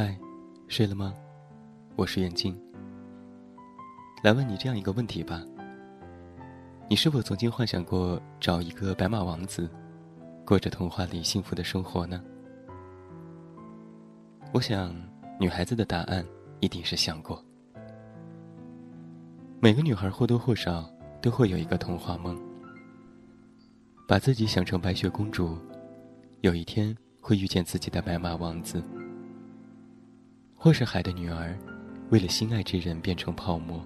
嗨，睡了吗？我是远镜。来问你这样一个问题吧：你是否曾经幻想过找一个白马王子，过着童话里幸福的生活呢？我想，女孩子的答案一定是想过。每个女孩或多或少都会有一个童话梦，把自己想成白雪公主，有一天会遇见自己的白马王子。或是海的女儿，为了心爱之人变成泡沫；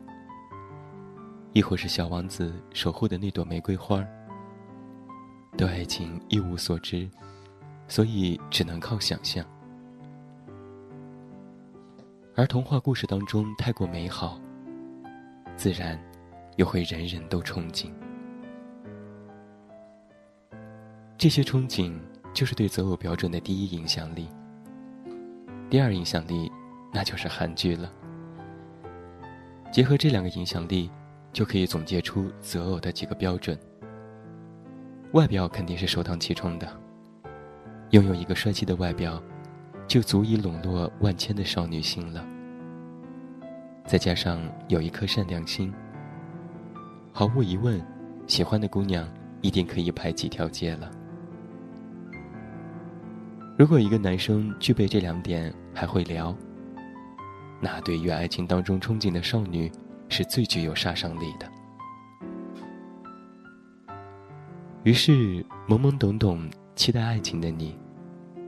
亦或是小王子守护的那朵玫瑰花对爱情一无所知，所以只能靠想象。而童话故事当中太过美好，自然又会人人都憧憬。这些憧憬就是对择偶标准的第一影响力。第二影响力。那就是韩剧了。结合这两个影响力，就可以总结出择偶的几个标准。外表肯定是首当其冲的，拥有一个帅气的外表，就足以笼络万千的少女心了。再加上有一颗善良心，毫无疑问，喜欢的姑娘一定可以排几条街了。如果一个男生具备这两点，还会聊。那对于爱情当中憧憬的少女，是最具有杀伤力的。于是，懵懵懂懂期待爱情的你，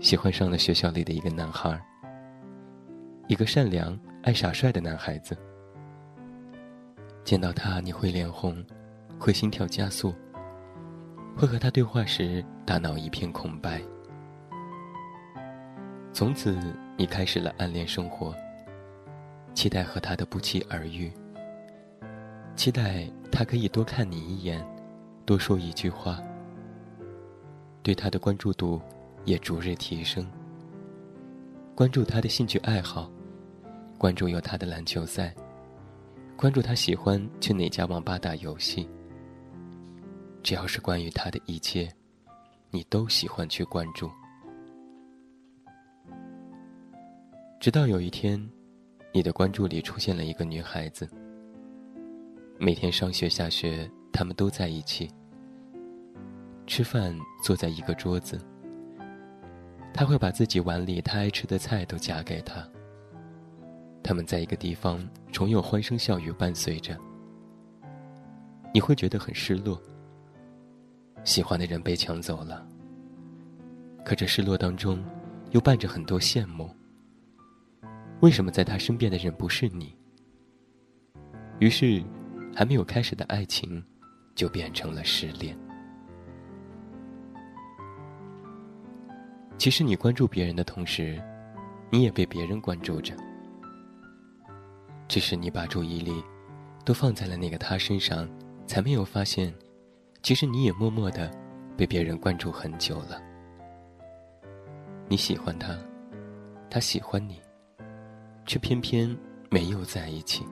喜欢上了学校里的一个男孩，一个善良爱耍帅的男孩子。见到他，你会脸红，会心跳加速，会和他对话时大脑一片空白。从此，你开始了暗恋生活。期待和他的不期而遇，期待他可以多看你一眼，多说一句话。对他的关注度也逐日提升。关注他的兴趣爱好，关注有他的篮球赛，关注他喜欢去哪家网吧打游戏。只要是关于他的一切，你都喜欢去关注。直到有一天。你的关注里出现了一个女孩子。每天上学下学，他们都在一起。吃饭坐在一个桌子。他会把自己碗里他爱吃的菜都夹给她。他们在一个地方，总有欢声笑语伴随着。你会觉得很失落。喜欢的人被抢走了。可这失落当中，又伴着很多羡慕。为什么在他身边的人不是你？于是，还没有开始的爱情，就变成了失恋。其实，你关注别人的同时，你也被别人关注着。只是你把注意力都放在了那个他身上，才没有发现，其实你也默默的被别人关注很久了。你喜欢他，他喜欢你。却偏偏没有在一起。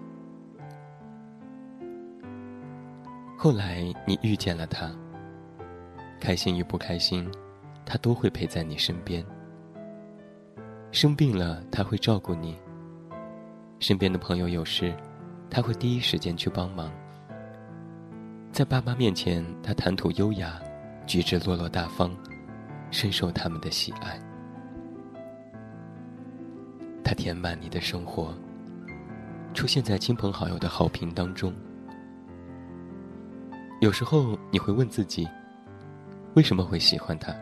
后来你遇见了他，开心与不开心，他都会陪在你身边。生病了，他会照顾你；身边的朋友有事，他会第一时间去帮忙。在爸妈面前，他谈吐优雅，举止落落大方，深受他们的喜爱。填满你的生活，出现在亲朋好友的好评当中。有时候你会问自己，为什么会喜欢他？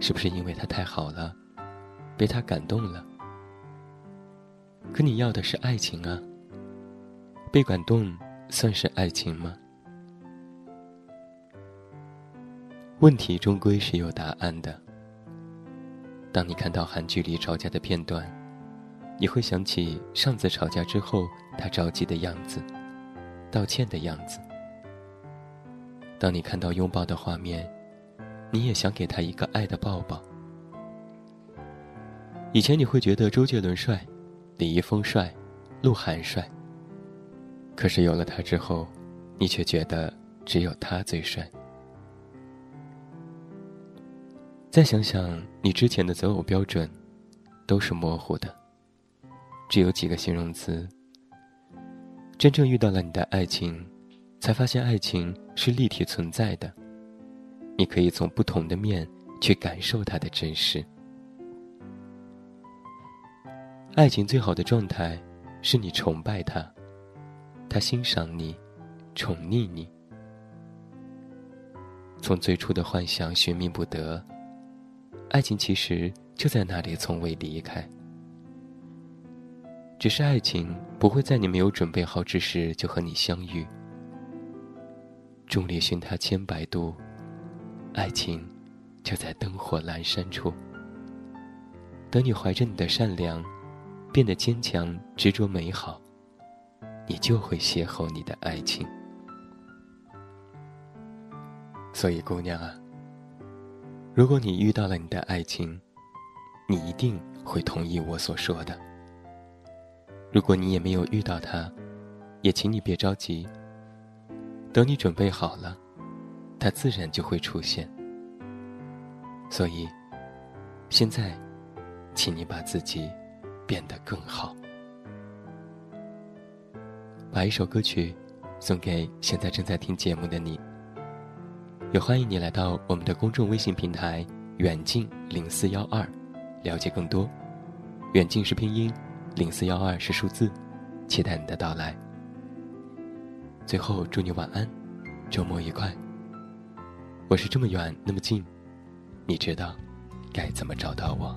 是不是因为他太好了，被他感动了？可你要的是爱情啊，被感动算是爱情吗？问题终归是有答案的。当你看到韩剧里吵架的片段，你会想起上次吵架之后他着急的样子，道歉的样子。当你看到拥抱的画面，你也想给他一个爱的抱抱。以前你会觉得周杰伦帅，李易峰帅，鹿晗帅。可是有了他之后，你却觉得只有他最帅。再想想你之前的择偶标准，都是模糊的，只有几个形容词。真正遇到了你的爱情，才发现爱情是立体存在的，你可以从不同的面去感受它的真实。爱情最好的状态，是你崇拜他，他欣赏你，宠溺你。从最初的幻想寻觅不得，爱情其实就在那里，从未离开。只是爱情不会在你没有准备好之时就和你相遇。众里寻他千百度，爱情就在灯火阑珊处。等你怀着你的善良，变得坚强、执着、美好，你就会邂逅你的爱情。所以，姑娘啊，如果你遇到了你的爱情，你一定会同意我所说的。如果你也没有遇到他，也请你别着急。等你准备好了，他自然就会出现。所以，现在，请你把自己变得更好。把一首歌曲送给现在正在听节目的你。也欢迎你来到我们的公众微信平台“远近零四幺二”，了解更多。远近是拼音。零四幺二是数字，期待你的到来。最后祝你晚安，周末愉快。我是这么远那么近，你知道该怎么找到我